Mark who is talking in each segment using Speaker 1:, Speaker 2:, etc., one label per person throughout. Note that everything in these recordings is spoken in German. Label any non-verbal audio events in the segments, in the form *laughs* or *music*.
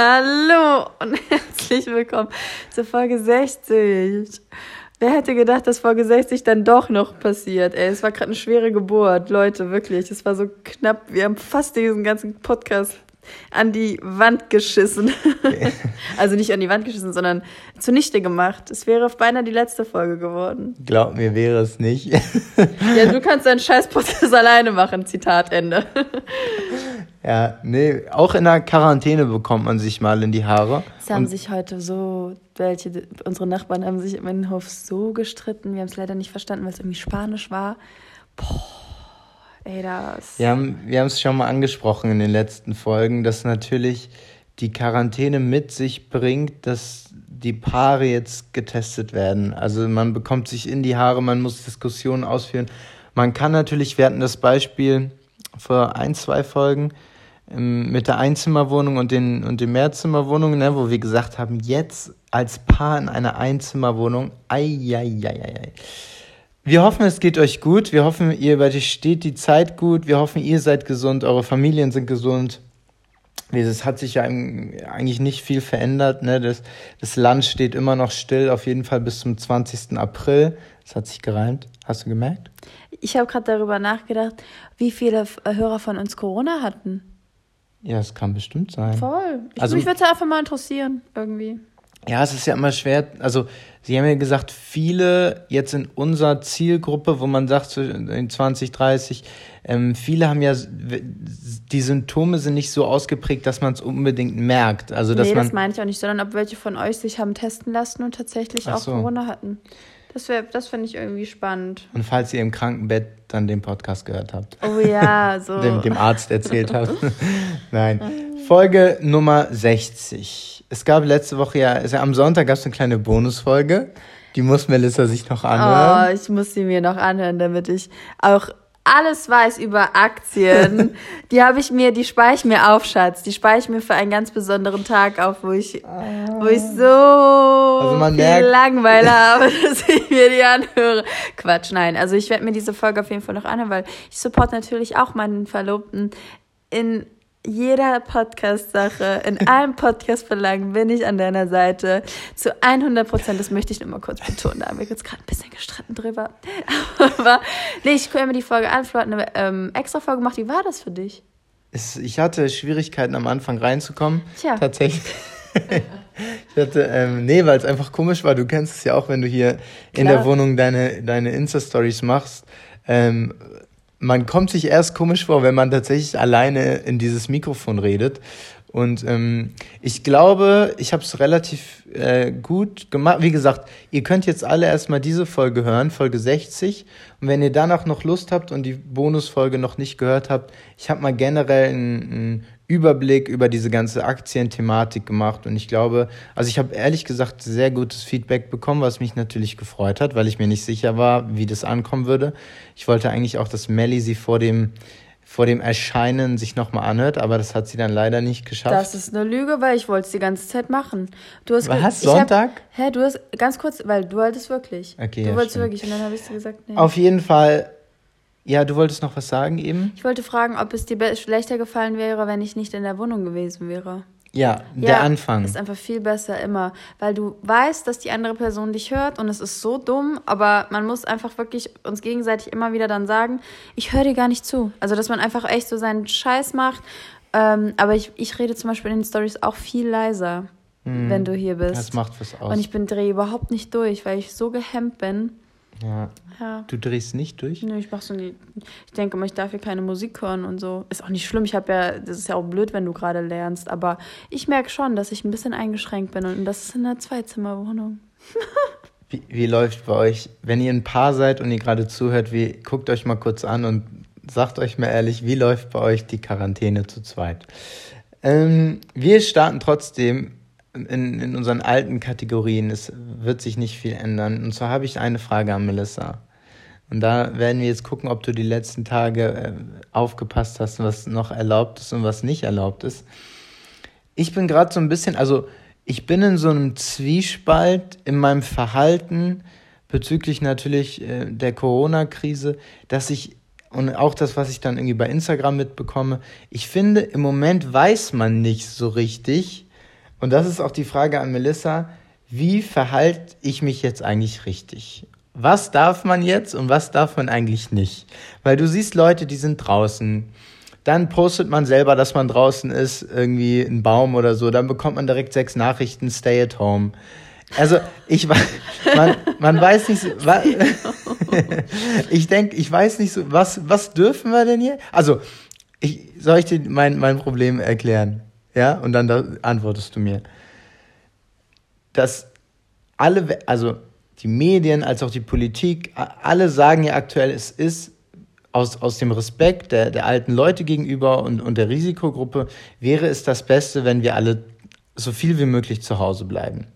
Speaker 1: Hallo und *laughs* herzlich willkommen zur Folge 60. Wer hätte gedacht, dass Folge 60 dann doch noch passiert? Ey, es war gerade eine schwere Geburt, Leute, wirklich. Es war so knapp. Wir haben fast diesen ganzen Podcast an die Wand geschissen. *laughs* also nicht an die Wand geschissen, sondern zunichte gemacht. Es wäre beinahe die letzte Folge geworden.
Speaker 2: Glaub mir, wäre es nicht. *laughs*
Speaker 1: ja, du kannst deinen scheiß Podcast *laughs* alleine machen, Zitat Ende.
Speaker 2: ja, nee, auch in der Quarantäne bekommt man sich mal in die Haare.
Speaker 1: Es haben sich heute so, welche, unsere Nachbarn haben sich im Innenhof so gestritten. Wir haben es leider nicht verstanden, weil es irgendwie Spanisch war. Boah. Ey, das.
Speaker 2: Wir haben wir es schon mal angesprochen in den letzten Folgen, dass natürlich die Quarantäne mit sich bringt, dass die Paare jetzt getestet werden. Also man bekommt sich in die Haare, man muss Diskussionen ausführen. Man kann natürlich, wir hatten das Beispiel vor ein, zwei Folgen ähm, mit der Einzimmerwohnung und den, und den Mehrzimmerwohnungen, ne, wo wir gesagt haben, jetzt als Paar in einer Einzimmerwohnung, ei, ei, ei, ei, ei. Wir hoffen, es geht euch gut. Wir hoffen, ihr übersteht die Zeit gut. Wir hoffen, ihr seid gesund, eure Familien sind gesund. Es hat sich ja eigentlich nicht viel verändert. Ne? Das, das Land steht immer noch still, auf jeden Fall bis zum 20. April. Das hat sich gereimt. Hast du gemerkt?
Speaker 1: Ich habe gerade darüber nachgedacht, wie viele Hörer von uns Corona hatten.
Speaker 2: Ja, es kann bestimmt sein.
Speaker 1: Voll. Ich, also, mich würde es einfach mal interessieren, irgendwie.
Speaker 2: Ja, es ist ja immer schwer. Also, Sie haben ja gesagt, viele jetzt in unserer Zielgruppe, wo man sagt, in 20, 30, ähm, viele haben ja, die Symptome sind nicht so ausgeprägt, dass man es unbedingt merkt. Also, dass
Speaker 1: nee,
Speaker 2: man,
Speaker 1: das meine ich auch nicht, sondern ob welche von euch sich haben testen lassen und tatsächlich auch so. Corona hatten. Das, das finde ich irgendwie spannend.
Speaker 2: Und falls ihr im Krankenbett dann den Podcast gehört habt.
Speaker 1: Oh ja, *laughs* so.
Speaker 2: dem, dem Arzt erzählt habt. *laughs* Nein. Folge Nummer 60 es gab letzte Woche ja, also am Sonntag gab es eine kleine Bonusfolge. Die muss Melissa sich noch anhören.
Speaker 1: Oh, ich muss sie mir noch anhören, damit ich auch alles weiß über Aktien. *laughs* die habe ich mir, die spare ich mir auf, Schatz. Die spare ich mir für einen ganz besonderen Tag auf, wo ich, wo ich so also viel merkt, Langeweile *laughs* habe, dass ich mir die anhöre. Quatsch, nein. Also ich werde mir diese Folge auf jeden Fall noch anhören, weil ich support natürlich auch meinen Verlobten in jeder Podcast-Sache, in allen Podcast-Verlagen bin ich an deiner Seite. Zu 100 Prozent, das möchte ich nur mal kurz betonen. Da haben wir jetzt gerade ein bisschen gestritten drüber. *laughs* Aber nee, ich höre mir die Folge an. Flo hat eine ähm, extra Folge gemacht. Wie war das für dich?
Speaker 2: Es, ich hatte Schwierigkeiten am Anfang reinzukommen. Tja. Tatsächlich. *laughs* ich hatte, ähm, nee, weil es einfach komisch war. Du kennst es ja auch, wenn du hier Klar. in der Wohnung deine, deine Insta-Stories machst. Ähm, man kommt sich erst komisch vor, wenn man tatsächlich alleine in dieses Mikrofon redet. Und ähm, ich glaube, ich habe es relativ äh, gut gemacht. Wie gesagt, ihr könnt jetzt alle erstmal diese Folge hören, Folge 60. Und wenn ihr danach noch Lust habt und die Bonusfolge noch nicht gehört habt, ich habe mal generell einen, Überblick über diese ganze Aktienthematik gemacht. Und ich glaube, also ich habe ehrlich gesagt sehr gutes Feedback bekommen, was mich natürlich gefreut hat, weil ich mir nicht sicher war, wie das ankommen würde. Ich wollte eigentlich auch, dass Melly sie vor dem vor dem Erscheinen sich nochmal anhört, aber das hat sie dann leider nicht geschafft.
Speaker 1: Das ist eine Lüge, weil ich wollte es die ganze Zeit machen.
Speaker 2: Du hast Was? Sonntag?
Speaker 1: Hab, hä, du hast ganz kurz, weil du wolltest wirklich. Okay, du ja, wolltest stimmt. wirklich und dann habe ich dir gesagt,
Speaker 2: nee. Auf jeden Fall ja, du wolltest noch was sagen eben?
Speaker 1: Ich wollte fragen, ob es dir schlechter gefallen wäre, wenn ich nicht in der Wohnung gewesen wäre.
Speaker 2: Ja, der ja, Anfang.
Speaker 1: Ist einfach viel besser immer, weil du weißt, dass die andere Person dich hört und es ist so dumm, aber man muss einfach wirklich uns gegenseitig immer wieder dann sagen, ich höre dir gar nicht zu. Also, dass man einfach echt so seinen Scheiß macht. Ähm, aber ich, ich rede zum Beispiel in den Stories auch viel leiser, hm, wenn du hier bist.
Speaker 2: Das macht was aus.
Speaker 1: Und ich bin drehe überhaupt nicht durch, weil ich so gehemmt bin.
Speaker 2: Ja. ja. Du drehst nicht durch?
Speaker 1: Nee, ich mach so nie. Ich denke immer, ich darf hier keine Musik hören und so. Ist auch nicht schlimm. Ich habe ja, das ist ja auch blöd, wenn du gerade lernst. Aber ich merke schon, dass ich ein bisschen eingeschränkt bin und das ist in einer Zweizimmerwohnung. *laughs*
Speaker 2: wie, wie läuft bei euch, wenn ihr ein Paar seid und ihr gerade zuhört, wie, guckt euch mal kurz an und sagt euch mal ehrlich, wie läuft bei euch die Quarantäne zu zweit? Ähm, wir starten trotzdem in, in unseren alten Kategorien. Es wird sich nicht viel ändern. Und zwar habe ich eine Frage an Melissa. Und da werden wir jetzt gucken, ob du die letzten Tage äh, aufgepasst hast, was noch erlaubt ist und was nicht erlaubt ist. Ich bin gerade so ein bisschen, also ich bin in so einem Zwiespalt in meinem Verhalten bezüglich natürlich äh, der Corona-Krise, dass ich und auch das, was ich dann irgendwie bei Instagram mitbekomme, ich finde, im Moment weiß man nicht so richtig, Und das ist auch die Frage an Melissa, wie verhalte ich mich jetzt eigentlich richtig? Was darf man jetzt und was darf man eigentlich nicht? Weil du siehst Leute, die sind draußen. Dann postet man selber, dass man draußen ist, irgendwie ein Baum oder so. Dann bekommt man direkt sechs Nachrichten, stay at home. Also ich weiß, man, man weiß nicht, so, was, *laughs* ich denke, ich weiß nicht so, was, was dürfen wir denn hier? Also, ich, soll ich dir mein, mein Problem erklären? Ja, und dann da antwortest du mir. Dass alle, also die Medien als auch die Politik, alle sagen ja aktuell, es ist aus, aus dem Respekt der, der alten Leute gegenüber und, und der Risikogruppe, wäre es das Beste, wenn wir alle so viel wie möglich zu Hause bleiben.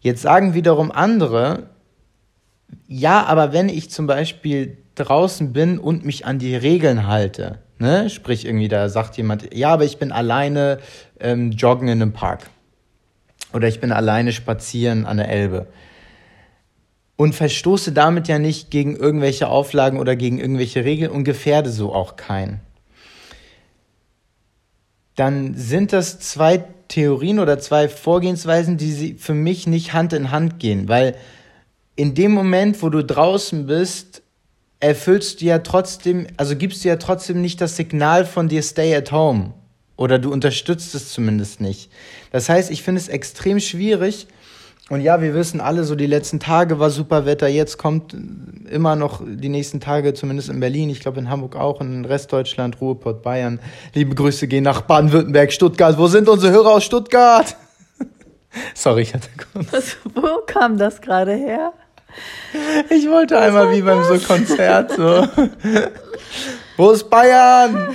Speaker 2: Jetzt sagen wiederum andere, ja, aber wenn ich zum Beispiel draußen bin und mich an die Regeln halte, ne, sprich irgendwie, da sagt jemand, ja, aber ich bin alleine ähm, joggen in einem Park. Oder ich bin alleine spazieren an der Elbe. Und verstoße damit ja nicht gegen irgendwelche Auflagen oder gegen irgendwelche Regeln und gefährde so auch keinen. Dann sind das zwei Theorien oder zwei Vorgehensweisen, die für mich nicht Hand in Hand gehen, weil in dem Moment, wo du draußen bist, erfüllst du ja trotzdem, also gibst du ja trotzdem nicht das Signal von dir Stay at Home oder du unterstützt es zumindest nicht. Das heißt, ich finde es extrem schwierig, und ja, wir wissen alle, so die letzten Tage war super Wetter. Jetzt kommt immer noch die nächsten Tage, zumindest in Berlin, ich glaube in Hamburg auch, in Restdeutschland, Ruhrpott, Bayern. Liebe Grüße gehen nach Baden-Württemberg, Stuttgart. Wo sind unsere Hörer aus Stuttgart? *laughs* Sorry, ich hatte
Speaker 1: kurz. Wo kam das gerade her?
Speaker 2: Ich wollte Was einmal wie beim so Konzert so. Wo ist Bayern?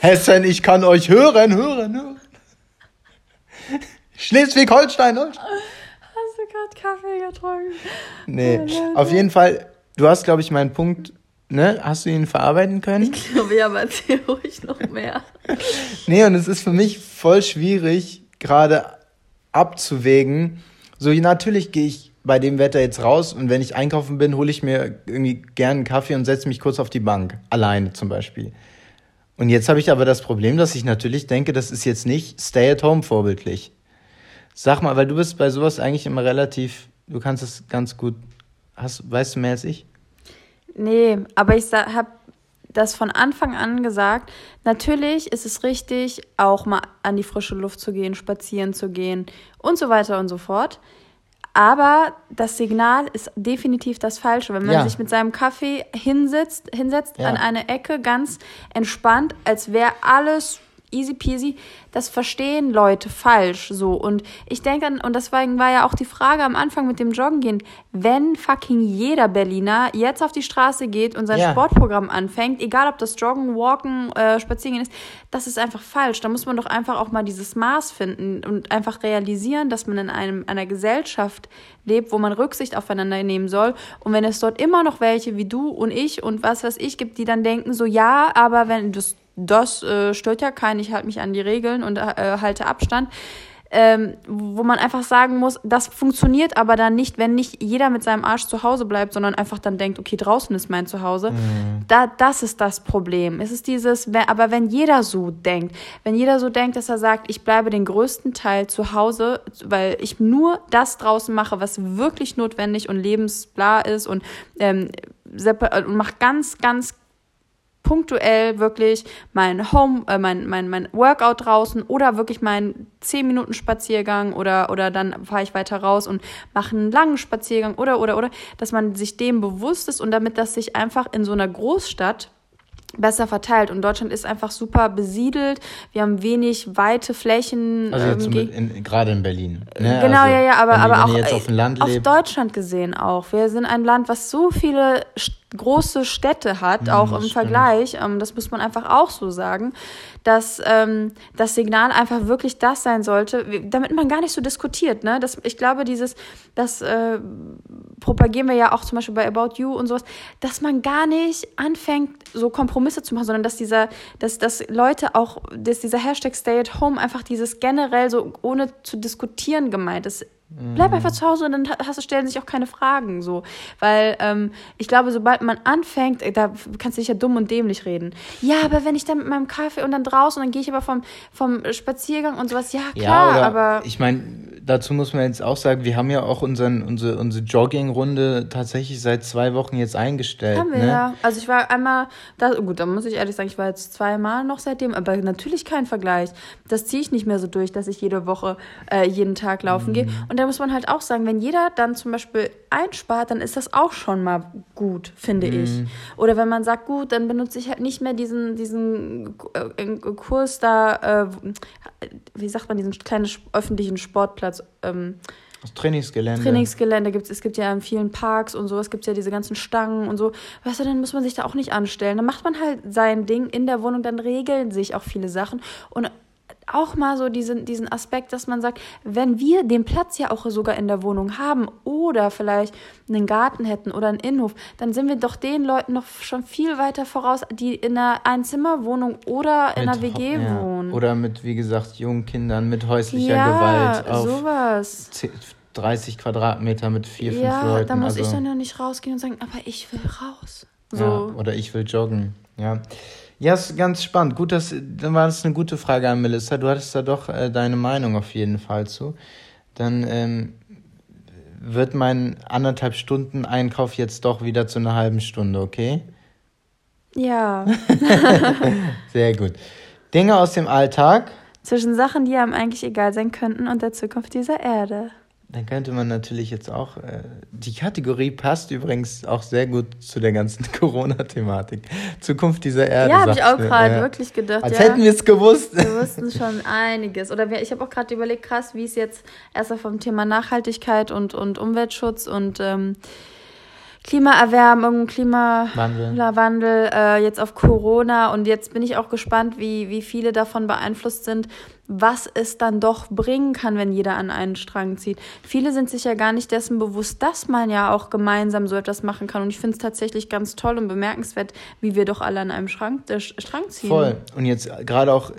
Speaker 2: Hessen, ich kann euch hören, hören, hören. Schleswig-Holstein. Hast
Speaker 1: du gerade Kaffee getrunken?
Speaker 2: Nee, auf jeden Fall, du hast, glaube ich, meinen Punkt, ne? Hast du ihn verarbeiten können?
Speaker 1: Ich glaube, ja, aber erzähl ruhig noch mehr.
Speaker 2: nee, und es ist für mich voll schwierig, gerade abzuwägen. So, natürlich gehe ich bei dem Wetter jetzt raus und wenn ich einkaufen bin, hole ich mir irgendwie gerne einen Kaffee und setze mich kurz auf die Bank. Alleine zum Beispiel. Und jetzt habe ich aber das Problem, dass ich natürlich denke, das ist jetzt nicht stay at home vorbildlich. Sag mal, weil du bist bei sowas eigentlich immer relativ, du kannst es ganz gut, hast, weißt du mehr als ich?
Speaker 1: Nee, aber ich habe das von Anfang an gesagt. Natürlich ist es richtig, auch mal an die frische Luft zu gehen, spazieren zu gehen und so weiter und so fort. Aber das Signal ist definitiv das Falsche. Wenn man ja. sich mit seinem Kaffee hinsetzt, hinsetzt ja. an eine Ecke, ganz entspannt, als wäre alles easy peasy, das verstehen Leute falsch so. Und ich denke, und deswegen war ja auch die Frage am Anfang mit dem Joggen gehen, wenn fucking jeder Berliner jetzt auf die Straße geht und sein ja. Sportprogramm anfängt, egal ob das Joggen, Walken, äh, Spazieren ist, das ist einfach falsch. Da muss man doch einfach auch mal dieses Maß finden und einfach realisieren, dass man in einem, einer Gesellschaft lebt, wo man Rücksicht aufeinander nehmen soll. Und wenn es dort immer noch welche wie du und ich und was weiß ich gibt, die dann denken so, ja, aber wenn das das äh, stört ja keinen, ich halte mich an die Regeln und äh, halte Abstand. Ähm, wo man einfach sagen muss, das funktioniert aber dann nicht, wenn nicht jeder mit seinem Arsch zu Hause bleibt, sondern einfach dann denkt, okay, draußen ist mein Zuhause. Mhm. Da, das ist das Problem. Es ist dieses, aber wenn jeder so denkt, wenn jeder so denkt, dass er sagt, ich bleibe den größten Teil zu Hause, weil ich nur das draußen mache, was wirklich notwendig und lebensblar ist und, ähm, und mache ganz, ganz punktuell wirklich mein Home, äh, mein, mein, mein Workout draußen oder wirklich meinen 10 Minuten Spaziergang oder, oder dann fahre ich weiter raus und mache einen langen Spaziergang oder, oder, oder, dass man sich dem bewusst ist und damit das sich einfach in so einer Großstadt besser verteilt. Und Deutschland ist einfach super besiedelt. Wir haben wenig weite Flächen.
Speaker 2: Also jetzt in, gerade in Berlin.
Speaker 1: Ne? Genau, also, ja, ja, aber, aber auch auf, auf Deutschland gesehen auch. Wir sind ein Land, was so viele große Städte hat, ja, auch im stimmt. Vergleich. Ähm, das muss man einfach auch so sagen, dass ähm, das Signal einfach wirklich das sein sollte, damit man gar nicht so diskutiert. Ne? Das, ich glaube, dieses, das äh, propagieren wir ja auch zum Beispiel bei About You und sowas, dass man gar nicht anfängt, so Kompromisse zu machen, sondern dass dieser, dass, dass Leute auch, dass dieser Hashtag Stay at Home einfach dieses generell so ohne zu diskutieren gemeint ist Bleib einfach zu Hause und dann hast du, stellen sich auch keine Fragen. So. Weil ähm, ich glaube, sobald man anfängt, äh, da kannst du dich ja dumm und dämlich reden. Ja, aber wenn ich dann mit meinem Kaffee und dann draußen, dann gehe ich aber vom, vom Spaziergang und sowas, ja klar,
Speaker 2: ja,
Speaker 1: aber.
Speaker 2: Ich meine, dazu muss man jetzt auch sagen, wir haben ja auch unseren, unsere, unsere Joggingrunde tatsächlich seit zwei Wochen jetzt eingestellt. Haben wir, ne?
Speaker 1: ja. Also ich war einmal, da, gut, da muss ich ehrlich sagen, ich war jetzt zweimal noch seitdem, aber natürlich kein Vergleich. Das ziehe ich nicht mehr so durch, dass ich jede Woche, äh, jeden Tag laufen mhm. gehe. Und da muss man halt auch sagen, wenn jeder dann zum Beispiel einspart, dann ist das auch schon mal gut, finde mhm. ich. Oder wenn man sagt, gut, dann benutze ich halt nicht mehr diesen, diesen äh, Kurs da, äh, wie sagt man, diesen kleinen öffentlichen Sportplatz. Ähm,
Speaker 2: das Trainingsgelände.
Speaker 1: Trainingsgelände gibt es. Es gibt ja in vielen Parks und so. Es gibt ja diese ganzen Stangen und so. Weißt du, dann muss man sich da auch nicht anstellen. Dann macht man halt sein Ding in der Wohnung. Dann regeln sich auch viele Sachen. Und auch mal so diesen, diesen Aspekt, dass man sagt, wenn wir den Platz ja auch sogar in der Wohnung haben oder vielleicht einen Garten hätten oder einen Innenhof, dann sind wir doch den Leuten noch schon viel weiter voraus, die in einer Einzimmerwohnung oder in einer WG
Speaker 2: ja. wohnen. Oder mit, wie gesagt, jungen Kindern, mit häuslicher ja, Gewalt. Auf sowas. 30 Quadratmeter mit vier, fünf ja, Leuten.
Speaker 1: Ja, da muss also, ich dann ja nicht rausgehen und sagen, aber ich will raus.
Speaker 2: So. Ja, oder ich will joggen, ja. Ja, ist ganz spannend. Gut, dass, dann war das eine gute Frage an Melissa. Du hattest da doch äh, deine Meinung auf jeden Fall zu. Dann ähm, wird mein anderthalb Stunden Einkauf jetzt doch wieder zu einer halben Stunde, okay? Ja. *laughs* Sehr gut. Dinge aus dem Alltag.
Speaker 1: Zwischen Sachen, die einem eigentlich egal sein könnten und der Zukunft dieser Erde.
Speaker 2: Dann könnte man natürlich jetzt auch, äh, die Kategorie passt übrigens auch sehr gut zu der ganzen *laughs* Corona-Thematik. Zukunft dieser Erde. Ja, habe ich auch gerade ja. wirklich
Speaker 1: gedacht. Als ja. hätten wir es gewusst. Wir wussten schon einiges. Oder wir, ich habe auch gerade überlegt, krass, wie es jetzt erstmal vom Thema Nachhaltigkeit und, und Umweltschutz und ähm, Klimaerwärmung, Klimawandel, äh, jetzt auf Corona und jetzt bin ich auch gespannt, wie, wie viele davon beeinflusst sind, was es dann doch bringen kann, wenn jeder an einen Strang zieht. Viele sind sich ja gar nicht dessen bewusst, dass man ja auch gemeinsam so etwas machen kann und ich finde es tatsächlich ganz toll und bemerkenswert, wie wir doch alle an einem Schrank, äh, Strang ziehen.
Speaker 2: Voll. Und jetzt gerade auch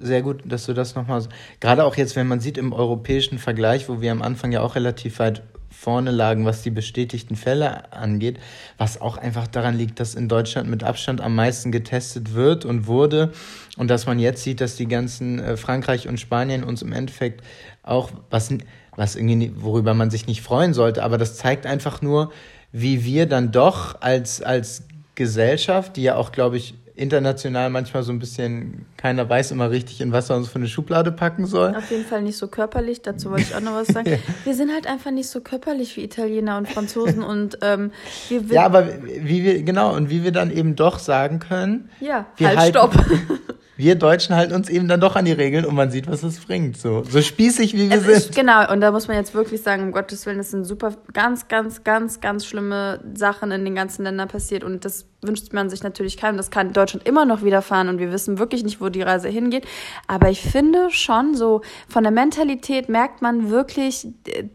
Speaker 2: sehr gut, dass du das nochmal, gerade auch jetzt, wenn man sieht im europäischen Vergleich, wo wir am Anfang ja auch relativ weit vorne lagen, was die bestätigten Fälle angeht, was auch einfach daran liegt, dass in Deutschland mit Abstand am meisten getestet wird und wurde. Und dass man jetzt sieht, dass die ganzen äh, Frankreich und Spanien uns im Endeffekt auch was was irgendwie worüber man sich nicht freuen sollte, aber das zeigt einfach nur, wie wir dann doch als als Gesellschaft, die ja auch glaube ich international manchmal so ein bisschen, keiner weiß immer richtig, in was er uns für eine Schublade packen soll.
Speaker 1: Auf jeden Fall nicht so körperlich, dazu wollte ich auch noch was sagen. *laughs* ja. Wir sind halt einfach nicht so körperlich wie Italiener und Franzosen und ähm,
Speaker 2: wir, Ja, aber wie wir, genau, und wie wir dann eben doch sagen können. Ja, halt, halten, stopp. *laughs* wir Deutschen halten uns eben dann doch an die Regeln und man sieht, was es bringt. So, so spießig wie wir es sind.
Speaker 1: Ist, genau, und da muss man jetzt wirklich sagen, um Gottes Willen, das sind super, ganz, ganz, ganz, ganz schlimme Sachen in den ganzen Ländern passiert und das wünscht man sich natürlich keinem. Das kann Deutschland immer noch widerfahren und wir wissen wirklich nicht, wo die Reise hingeht. Aber ich finde schon so, von der Mentalität merkt man wirklich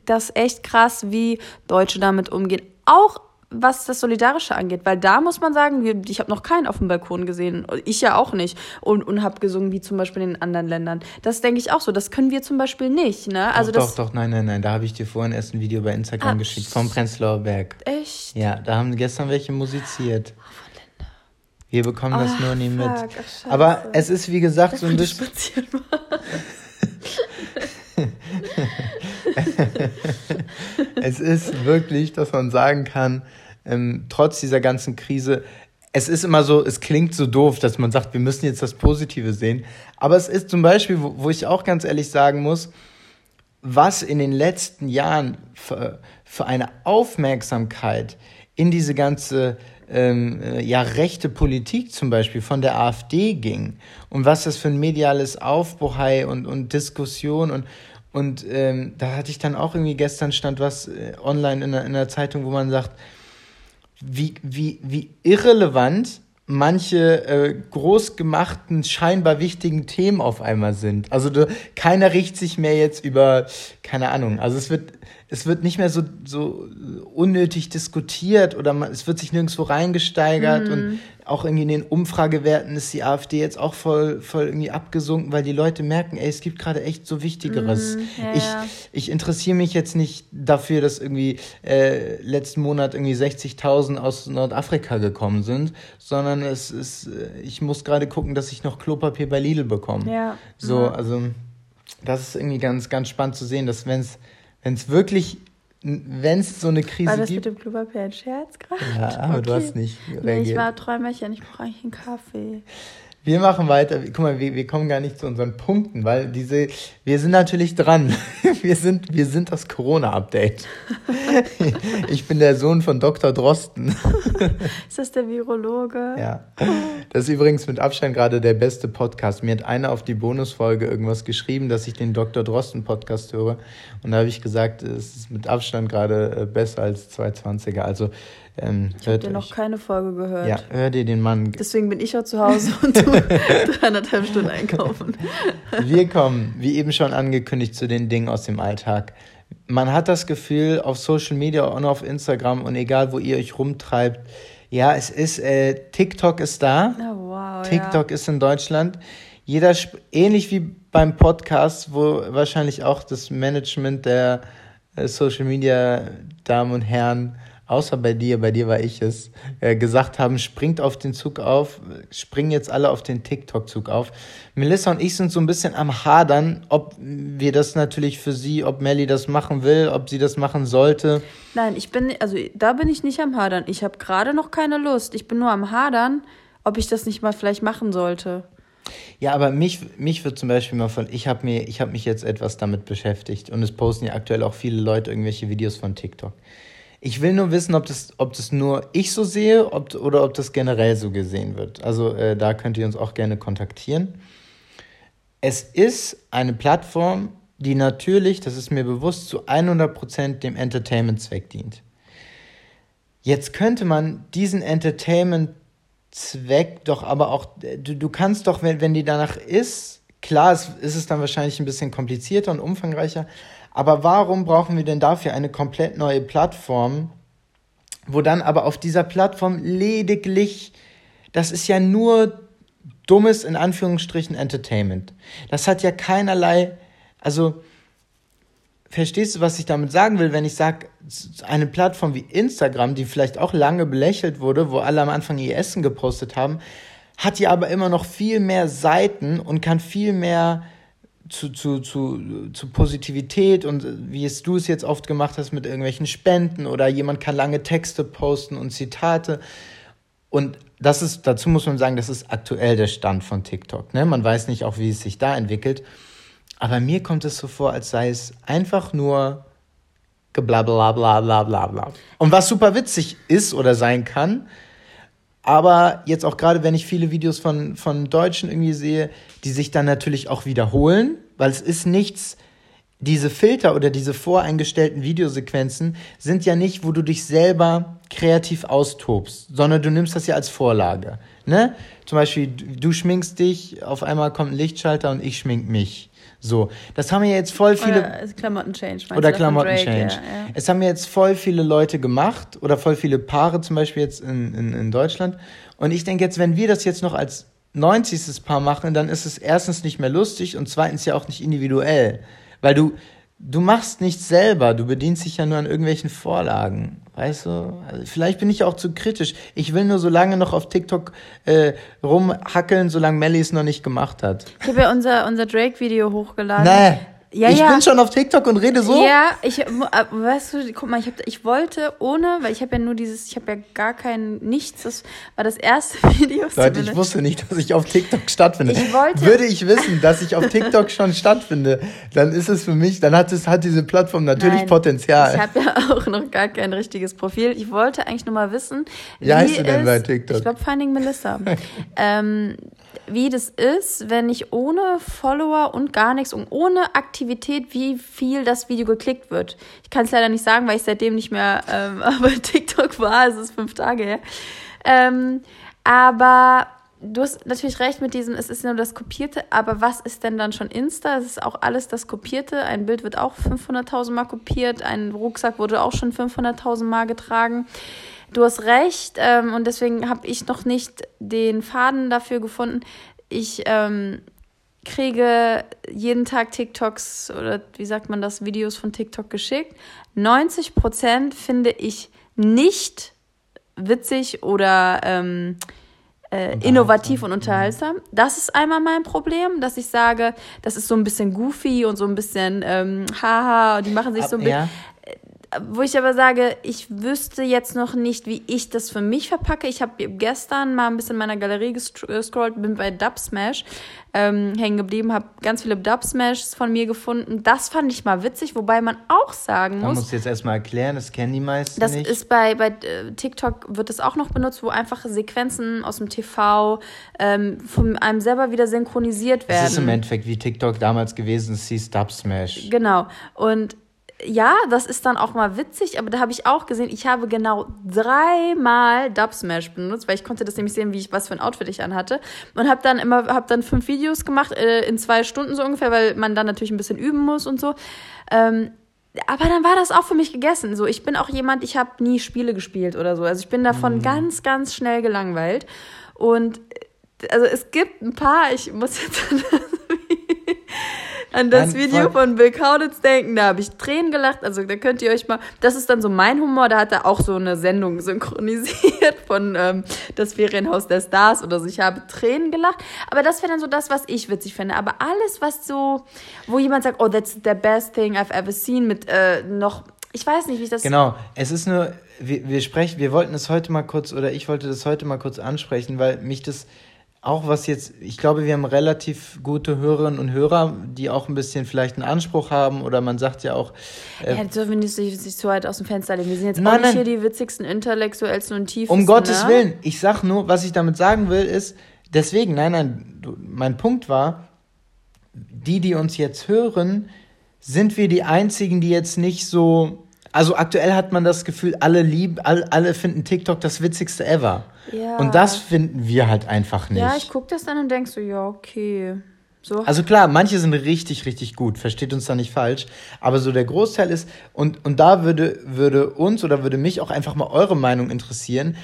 Speaker 1: das echt krass, wie Deutsche damit umgehen. Auch was das Solidarische angeht, weil da muss man sagen, ich habe noch keinen auf dem Balkon gesehen, ich ja auch nicht und, und habe gesungen wie zum Beispiel in anderen Ländern. Das denke ich auch so, das können wir zum Beispiel nicht. Ne?
Speaker 2: Also doch, doch, doch, nein, nein, nein, da habe ich dir vorhin erst ein Video bei Instagram ah, geschickt vom Prenzlauer Berg. Echt? Ja, da haben gestern welche musiziert. Oh, wir bekommen das oh, nur nie mit. Ach, Aber es ist, wie gesagt, so ein bisschen. *laughs* es ist wirklich, dass man sagen kann, ähm, trotz dieser ganzen Krise, es ist immer so, es klingt so doof, dass man sagt, wir müssen jetzt das Positive sehen. Aber es ist zum Beispiel, wo, wo ich auch ganz ehrlich sagen muss, was in den letzten Jahren für, für eine Aufmerksamkeit in diese ganze ähm, äh, ja, rechte Politik zum Beispiel von der AfD ging und was das für ein mediales Aufbohai und, und Diskussion und, und ähm, da hatte ich dann auch irgendwie gestern stand was äh, online in der, in der Zeitung, wo man sagt, wie, wie, wie irrelevant manche äh, groß gemachten, scheinbar wichtigen Themen auf einmal sind. Also du, keiner riecht sich mehr jetzt über, keine Ahnung, also es wird, es wird nicht mehr so, so unnötig diskutiert oder man, es wird sich nirgendwo reingesteigert mm. und auch irgendwie in den Umfragewerten ist die AfD jetzt auch voll, voll irgendwie abgesunken, weil die Leute merken, ey, es gibt gerade echt so Wichtigeres. Mm, ja, ich, ja. ich interessiere mich jetzt nicht dafür, dass irgendwie äh, letzten Monat irgendwie 60.000 aus Nordafrika gekommen sind, sondern es ist, äh, ich muss gerade gucken, dass ich noch Klopapier bei Lidl bekomme. Ja. So, mhm. also das ist irgendwie ganz, ganz spannend zu sehen, dass wenn es wenn es wirklich wenn es so eine Krise
Speaker 1: war das
Speaker 2: gibt.
Speaker 1: mit dem Klopapier ein Scherz gerade?
Speaker 2: Ja, aber okay. du hast nicht
Speaker 1: reagiert. Nee, ich war Träumerchen, ich brauche eigentlich einen Kaffee.
Speaker 2: Wir machen weiter. Guck mal, wir, wir kommen gar nicht zu unseren Punkten, weil diese, wir sind natürlich dran. *laughs* Wir sind, wir sind das Corona-Update. *laughs* Ich bin der Sohn von Dr. Drosten. *laughs*
Speaker 1: Ist das der Virologe?
Speaker 2: Ja. Das ist übrigens mit Abstand gerade der beste Podcast. Mir hat einer auf die Bonusfolge irgendwas geschrieben, dass ich den Dr. Drosten Podcast höre. Und da habe ich gesagt, es ist mit Abstand gerade äh, besser als 220er. Also ähm,
Speaker 1: ich habe dir noch keine Folge gehört.
Speaker 2: Ja, hör dir den Mann.
Speaker 1: Deswegen bin ich ja zu Hause *laughs* und du *laughs* dreieinhalb Stunden einkaufen.
Speaker 2: Wir kommen, wie eben schon angekündigt, zu den Dingen aus dem Alltag. Man hat das Gefühl, auf Social Media und auf Instagram und egal, wo ihr euch rumtreibt, ja, es ist, äh, TikTok ist da.
Speaker 1: Oh, wow,
Speaker 2: TikTok ja. ist in Deutschland. Jeder, ähnlich wie beim Podcast, wo wahrscheinlich auch das Management der äh, Social Media Damen und Herren außer bei dir, bei dir war ich es, äh, gesagt haben, springt auf den Zug auf, springen jetzt alle auf den TikTok-Zug auf. Melissa und ich sind so ein bisschen am Hadern, ob wir das natürlich für sie, ob Melly das machen will, ob sie das machen sollte.
Speaker 1: Nein, ich bin, also da bin ich nicht am Hadern. Ich habe gerade noch keine Lust. Ich bin nur am Hadern, ob ich das nicht mal vielleicht machen sollte.
Speaker 2: Ja, aber mich, mich wird zum Beispiel mal von, ich habe hab mich jetzt etwas damit beschäftigt und es posten ja aktuell auch viele Leute irgendwelche Videos von TikTok. Ich will nur wissen, ob das, ob das nur ich so sehe ob, oder ob das generell so gesehen wird. Also äh, da könnt ihr uns auch gerne kontaktieren. Es ist eine Plattform, die natürlich, das ist mir bewusst, zu 100% dem Entertainment-Zweck dient. Jetzt könnte man diesen Entertainment-Zweck doch aber auch, du, du kannst doch, wenn, wenn die danach ist, klar ist, ist es dann wahrscheinlich ein bisschen komplizierter und umfangreicher, aber warum brauchen wir denn dafür eine komplett neue Plattform, wo dann aber auf dieser Plattform lediglich, das ist ja nur dummes, in Anführungsstrichen, Entertainment. Das hat ja keinerlei, also, verstehst du, was ich damit sagen will, wenn ich sage, eine Plattform wie Instagram, die vielleicht auch lange belächelt wurde, wo alle am Anfang ihr Essen gepostet haben, hat ja aber immer noch viel mehr Seiten und kann viel mehr zu, zu, zu, zu Positivität und wie es du es jetzt oft gemacht hast mit irgendwelchen Spenden oder jemand kann lange Texte posten und Zitate. Und das ist, dazu muss man sagen, das ist aktuell der Stand von TikTok. Ne? Man weiß nicht auch, wie es sich da entwickelt. Aber mir kommt es so vor, als sei es einfach nur geblabbla bla bla bla bla. Und was super witzig ist oder sein kann, aber jetzt auch gerade, wenn ich viele Videos von, von Deutschen irgendwie sehe, die sich dann natürlich auch wiederholen, weil es ist nichts, diese Filter oder diese voreingestellten Videosequenzen sind ja nicht, wo du dich selber kreativ austobst, sondern du nimmst das ja als Vorlage. Ne? Zum Beispiel, du schminkst dich, auf einmal kommt ein Lichtschalter und ich schmink mich. So, das haben ja jetzt voll viele.
Speaker 1: Oder Klamotten-Change.
Speaker 2: Oder Klamotten-Change. Ja, ja. Es haben jetzt voll viele Leute gemacht oder voll viele Paare zum Beispiel jetzt in, in, in Deutschland. Und ich denke jetzt, wenn wir das jetzt noch als 90. Paar machen, dann ist es erstens nicht mehr lustig und zweitens ja auch nicht individuell. Weil du, du machst nichts selber, du bedienst dich ja nur an irgendwelchen Vorlagen. Weißt du? Also vielleicht bin ich auch zu kritisch. Ich will nur so lange noch auf TikTok äh, rumhackeln, solange Melly es noch nicht gemacht hat.
Speaker 1: Ich habe ja unser, unser Drake-Video hochgeladen.
Speaker 2: Nee. Ja, ich ja. bin schon auf TikTok und rede so.
Speaker 1: Ja, ich, äh, weißt du, guck mal, ich, hab, ich wollte ohne, weil ich habe ja nur dieses, ich habe ja gar kein nichts, das war das erste *laughs* Video.
Speaker 2: Leute, ich wusste nicht, dass ich auf TikTok stattfinde. Ich wollte. Würde ich wissen, dass ich auf TikTok schon stattfinde, dann ist es für mich, dann hat es, hat diese Plattform natürlich Nein, Potenzial.
Speaker 1: Ich habe ja *laughs* auch noch gar kein richtiges Profil. Ich wollte eigentlich nur mal wissen,
Speaker 2: wie, wie heißt du denn bei TikTok?
Speaker 1: Ich glaube Finding Melissa. *laughs* ähm, wie das ist, wenn ich ohne Follower und gar nichts und ohne Aktivität, wie viel das Video geklickt wird. Ich kann es leider nicht sagen, weil ich seitdem nicht mehr ähm, *laughs* bei TikTok war. Es ist fünf Tage her. Ähm, aber du hast natürlich recht mit diesem, es ist nur das Kopierte, aber was ist denn dann schon Insta? Es ist auch alles das Kopierte. Ein Bild wird auch 500.000 Mal kopiert, ein Rucksack wurde auch schon 500.000 Mal getragen. Du hast recht ähm, und deswegen habe ich noch nicht den Faden dafür gefunden. Ich ähm, kriege jeden Tag TikToks oder wie sagt man das, Videos von TikTok geschickt. 90 Prozent finde ich nicht witzig oder ähm, äh, innovativ und unterhaltsam. Das ist einmal mein Problem, dass ich sage, das ist so ein bisschen goofy und so ein bisschen ähm, haha, die machen sich so ein bisschen. Ja wo ich aber sage, ich wüsste jetzt noch nicht, wie ich das für mich verpacke. Ich habe gestern mal ein bisschen in meiner Galerie gescrollt, bin bei Dub Smash ähm, hängen geblieben, habe ganz viele Dub Smashs von mir gefunden. Das fand ich mal witzig, wobei man auch sagen muss.
Speaker 2: Man muss jetzt erstmal erklären, das kennen die meisten
Speaker 1: das
Speaker 2: nicht.
Speaker 1: Das ist bei, bei äh, TikTok wird es auch noch benutzt, wo einfach Sequenzen aus dem TV ähm, von einem selber wieder synchronisiert werden. Das
Speaker 2: ist im Endeffekt wie TikTok damals gewesen, es hieß Dub Smash.
Speaker 1: Genau. Und ja, das ist dann auch mal witzig, aber da habe ich auch gesehen, ich habe genau dreimal Dub Smash benutzt, weil ich konnte das nämlich sehen, wie ich was für ein Outfit ich anhatte und habe dann immer habe dann fünf Videos gemacht äh, in zwei Stunden so ungefähr, weil man dann natürlich ein bisschen üben muss und so. Ähm, aber dann war das auch für mich gegessen. So, ich bin auch jemand, ich habe nie Spiele gespielt oder so. Also ich bin davon mhm. ganz, ganz schnell gelangweilt. Und also es gibt ein paar, ich muss jetzt *laughs* an das Video von Bill Kaulitz denken. Da habe ich Tränen gelacht. Also da könnt ihr euch mal. Das ist dann so mein Humor. Da hat er auch so eine Sendung synchronisiert *laughs* von ähm, das Ferienhaus der Stars oder so. Ich habe Tränen gelacht. Aber das wäre dann so das, was ich witzig finde. Aber alles, was so, wo jemand sagt, oh, that's the best thing I've ever seen, mit äh, noch ich weiß nicht, wie ich das.
Speaker 2: Genau, es ist nur, wir, wir sprechen, wir wollten es heute mal kurz, oder ich wollte das heute mal kurz ansprechen, weil mich das auch was jetzt, ich glaube, wir haben relativ gute Hörerinnen und Hörer, die auch ein bisschen vielleicht einen Anspruch haben oder man sagt ja auch.
Speaker 1: Äh, ja, dürfen wir nicht sich so weit aus dem Fenster legen. Wir sind jetzt nein, auch nicht nein. hier die witzigsten, intellektuellsten und tiefsten.
Speaker 2: Um Gottes ne? Willen. Ich sag nur, was ich damit sagen will, ist, deswegen, nein, nein, mein Punkt war, die, die uns jetzt hören, sind wir die einzigen, die jetzt nicht so also aktuell hat man das Gefühl, alle lieben, alle, alle finden TikTok das witzigste ever. Ja. Und das finden wir halt einfach nicht.
Speaker 1: Ja, ich gucke das dann und denk so, ja, okay. So.
Speaker 2: Also klar, manche sind richtig, richtig gut, versteht uns da nicht falsch. Aber so der Großteil ist, und, und da würde, würde uns oder würde mich auch einfach mal eure Meinung interessieren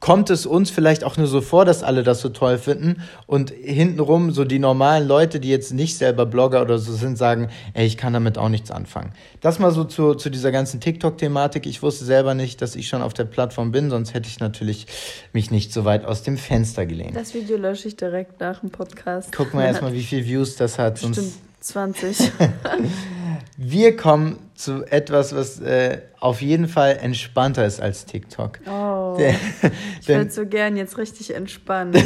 Speaker 2: kommt es uns vielleicht auch nur so vor, dass alle das so toll finden und hintenrum so die normalen Leute, die jetzt nicht selber Blogger oder so sind, sagen, ey, ich kann damit auch nichts anfangen. Das mal so zu, zu dieser ganzen TikTok-Thematik. Ich wusste selber nicht, dass ich schon auf der Plattform bin, sonst hätte ich natürlich mich nicht so weit aus dem Fenster gelehnt.
Speaker 1: Das Video lösche ich direkt nach dem Podcast.
Speaker 2: Gucken wir erstmal, *laughs* wie viele Views das hat.
Speaker 1: Stimmt, 20. *laughs*
Speaker 2: Wir kommen zu etwas, was äh, auf jeden Fall entspannter ist als TikTok.
Speaker 1: Oh. *laughs* Der, ich würde so gern jetzt richtig entspannen. *laughs*